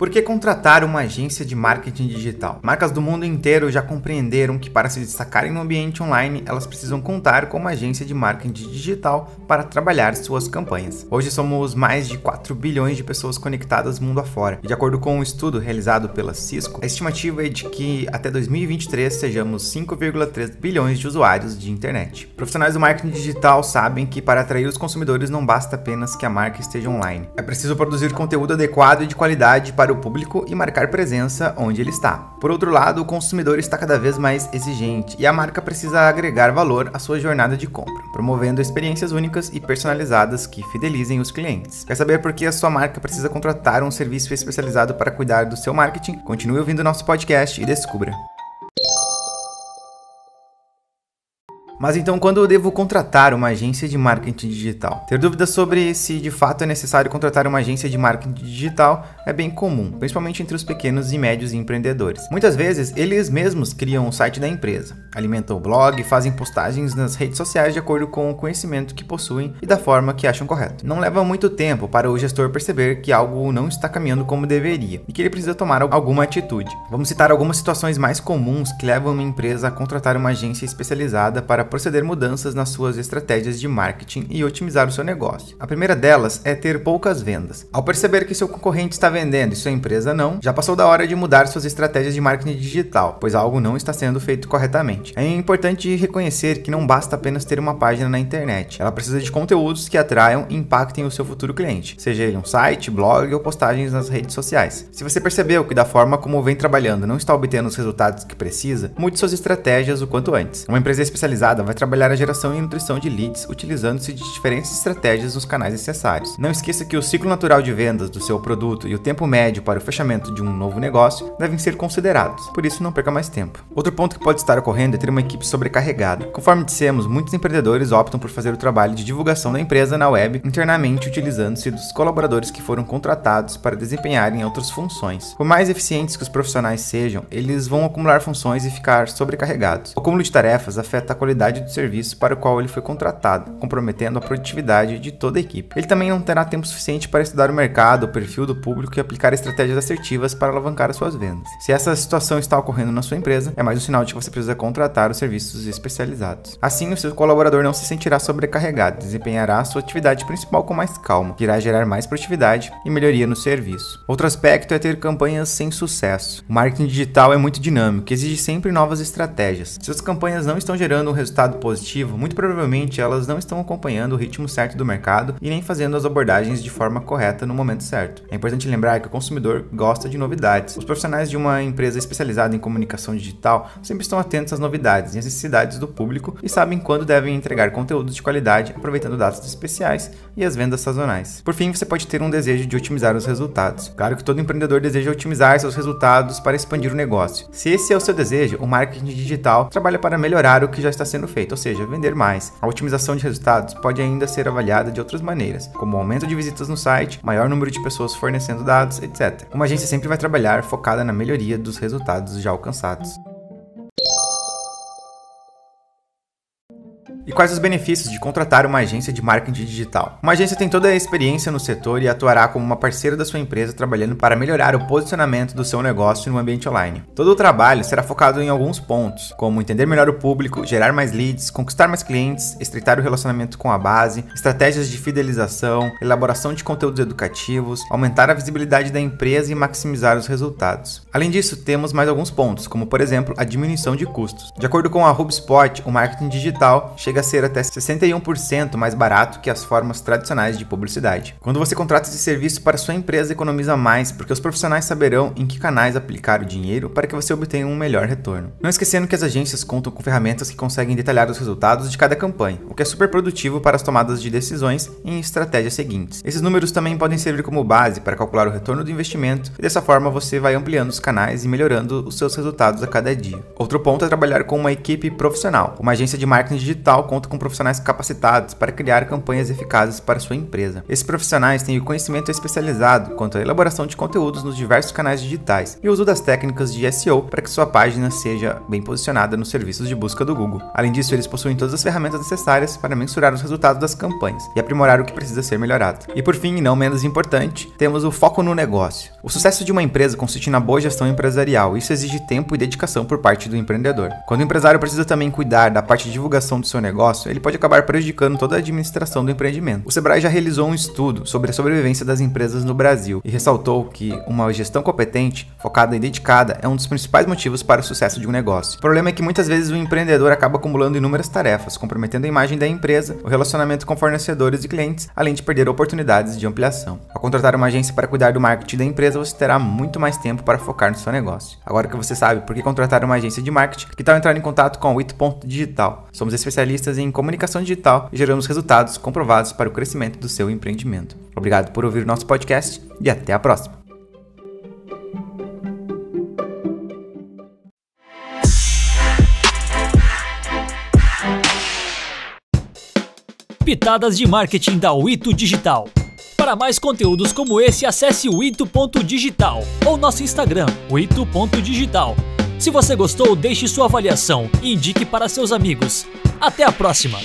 Por que contratar uma agência de marketing digital? Marcas do mundo inteiro já compreenderam que para se destacarem no ambiente online, elas precisam contar com uma agência de marketing digital para trabalhar suas campanhas. Hoje somos mais de 4 bilhões de pessoas conectadas mundo afora. E de acordo com um estudo realizado pela Cisco, a estimativa é de que até 2023 sejamos 5,3 bilhões de usuários de internet. Profissionais do marketing digital sabem que para atrair os consumidores não basta apenas que a marca esteja online. É preciso produzir conteúdo adequado e de qualidade para o público e marcar presença onde ele está. Por outro lado, o consumidor está cada vez mais exigente e a marca precisa agregar valor à sua jornada de compra, promovendo experiências únicas e personalizadas que fidelizem os clientes. Quer saber por que a sua marca precisa contratar um serviço especializado para cuidar do seu marketing? Continue ouvindo nosso podcast e descubra. Mas então, quando eu devo contratar uma agência de marketing digital? Ter dúvidas sobre se de fato é necessário contratar uma agência de marketing digital é bem comum, principalmente entre os pequenos e médios empreendedores. Muitas vezes, eles mesmos criam o site da empresa, alimentam o blog fazem postagens nas redes sociais de acordo com o conhecimento que possuem e da forma que acham correto. Não leva muito tempo para o gestor perceber que algo não está caminhando como deveria e que ele precisa tomar alguma atitude. Vamos citar algumas situações mais comuns que levam uma empresa a contratar uma agência especializada para proceder mudanças nas suas estratégias de marketing e otimizar o seu negócio. A primeira delas é ter poucas vendas. Ao perceber que seu concorrente está vendendo e sua empresa não, já passou da hora de mudar suas estratégias de marketing digital, pois algo não está sendo feito corretamente. É importante reconhecer que não basta apenas ter uma página na internet, ela precisa de conteúdos que atraiam e impactem o seu futuro cliente, seja ele um site, blog ou postagens nas redes sociais. Se você percebeu que da forma como vem trabalhando não está obtendo os resultados que precisa, mude suas estratégias o quanto antes. Uma empresa especializada vai trabalhar a geração e nutrição de leads utilizando-se de diferentes estratégias nos canais necessários. Não esqueça que o ciclo natural de vendas do seu produto e o tempo médio para o fechamento de um novo negócio devem ser considerados, por isso não perca mais tempo. Outro ponto que pode estar ocorrendo é ter uma equipe sobrecarregada. Conforme dissemos, muitos empreendedores optam por fazer o trabalho de divulgação da empresa na web internamente utilizando-se dos colaboradores que foram contratados para desempenharem outras funções. Por mais eficientes que os profissionais sejam, eles vão acumular funções e ficar sobrecarregados. O acúmulo de tarefas afeta a qualidade qualidade do serviço para o qual ele foi contratado, comprometendo a produtividade de toda a equipe. Ele também não terá tempo suficiente para estudar o mercado, o perfil do público e aplicar estratégias assertivas para alavancar as suas vendas. Se essa situação está ocorrendo na sua empresa, é mais um sinal de que você precisa contratar os serviços especializados. Assim, o seu colaborador não se sentirá sobrecarregado, desempenhará a sua atividade principal com mais calma, que irá gerar mais produtividade e melhoria no serviço. Outro aspecto é ter campanhas sem sucesso. O marketing digital é muito dinâmico exige sempre novas estratégias. Se as campanhas não estão gerando um resultado positivo, muito provavelmente elas não estão acompanhando o ritmo certo do mercado e nem fazendo as abordagens de forma correta no momento certo. É importante lembrar que o consumidor gosta de novidades. Os profissionais de uma empresa especializada em comunicação digital sempre estão atentos às novidades e às necessidades do público e sabem quando devem entregar conteúdos de qualidade, aproveitando datas especiais e as vendas sazonais. Por fim, você pode ter um desejo de otimizar os resultados. Claro que todo empreendedor deseja otimizar seus resultados para expandir o negócio. Se esse é o seu desejo, o marketing digital trabalha para melhorar o que já está sendo feito, ou seja, vender mais. A otimização de resultados pode ainda ser avaliada de outras maneiras, como aumento de visitas no site, maior número de pessoas fornecendo dados, etc. Uma agência sempre vai trabalhar focada na melhoria dos resultados já alcançados. E quais os benefícios de contratar uma agência de marketing digital? Uma agência tem toda a experiência no setor e atuará como uma parceira da sua empresa trabalhando para melhorar o posicionamento do seu negócio no ambiente online. Todo o trabalho será focado em alguns pontos, como entender melhor o público, gerar mais leads, conquistar mais clientes, estreitar o relacionamento com a base, estratégias de fidelização, elaboração de conteúdos educativos, aumentar a visibilidade da empresa e maximizar os resultados. Além disso, temos mais alguns pontos, como por exemplo a diminuição de custos. De acordo com a HubSpot, o marketing digital chega chega a ser até 61% mais barato que as formas tradicionais de publicidade. Quando você contrata esse serviço para sua empresa, economiza mais, porque os profissionais saberão em que canais aplicar o dinheiro para que você obtenha um melhor retorno. Não esquecendo que as agências contam com ferramentas que conseguem detalhar os resultados de cada campanha, o que é super produtivo para as tomadas de decisões em estratégias seguintes. Esses números também podem servir como base para calcular o retorno do investimento e dessa forma você vai ampliando os canais e melhorando os seus resultados a cada dia. Outro ponto é trabalhar com uma equipe profissional. Uma agência de marketing digital digital conta com profissionais capacitados para criar campanhas eficazes para sua empresa. Esses profissionais têm o conhecimento especializado quanto à elaboração de conteúdos nos diversos canais digitais e uso das técnicas de SEO para que sua página seja bem posicionada nos serviços de busca do Google. Além disso, eles possuem todas as ferramentas necessárias para mensurar os resultados das campanhas e aprimorar o que precisa ser melhorado. E por fim, e não menos importante, temos o foco no negócio. O sucesso de uma empresa consiste na boa gestão empresarial. Isso exige tempo e dedicação por parte do empreendedor. Quando o empresário precisa também cuidar da parte de divulgação do seu negócio, ele pode acabar prejudicando toda a administração do empreendimento. O Sebrae já realizou um estudo sobre a sobrevivência das empresas no Brasil e ressaltou que uma gestão competente, focada e dedicada é um dos principais motivos para o sucesso de um negócio. O problema é que muitas vezes o empreendedor acaba acumulando inúmeras tarefas, comprometendo a imagem da empresa, o relacionamento com fornecedores e clientes, além de perder oportunidades de ampliação. Ao contratar uma agência para cuidar do marketing da empresa, você terá muito mais tempo para focar no seu negócio. Agora que você sabe por que contratar uma agência de marketing, que tal entrar em contato com o It.digital? Somos especialistas em comunicação digital e geramos resultados comprovados para o crescimento do seu empreendimento. Obrigado por ouvir o nosso podcast e até a próxima. Pitadas de marketing da Wito Digital. Para mais conteúdos como esse, acesse o ito.digital ou nosso Instagram, o ito.digital. Se você gostou, deixe sua avaliação e indique para seus amigos. Até a próxima!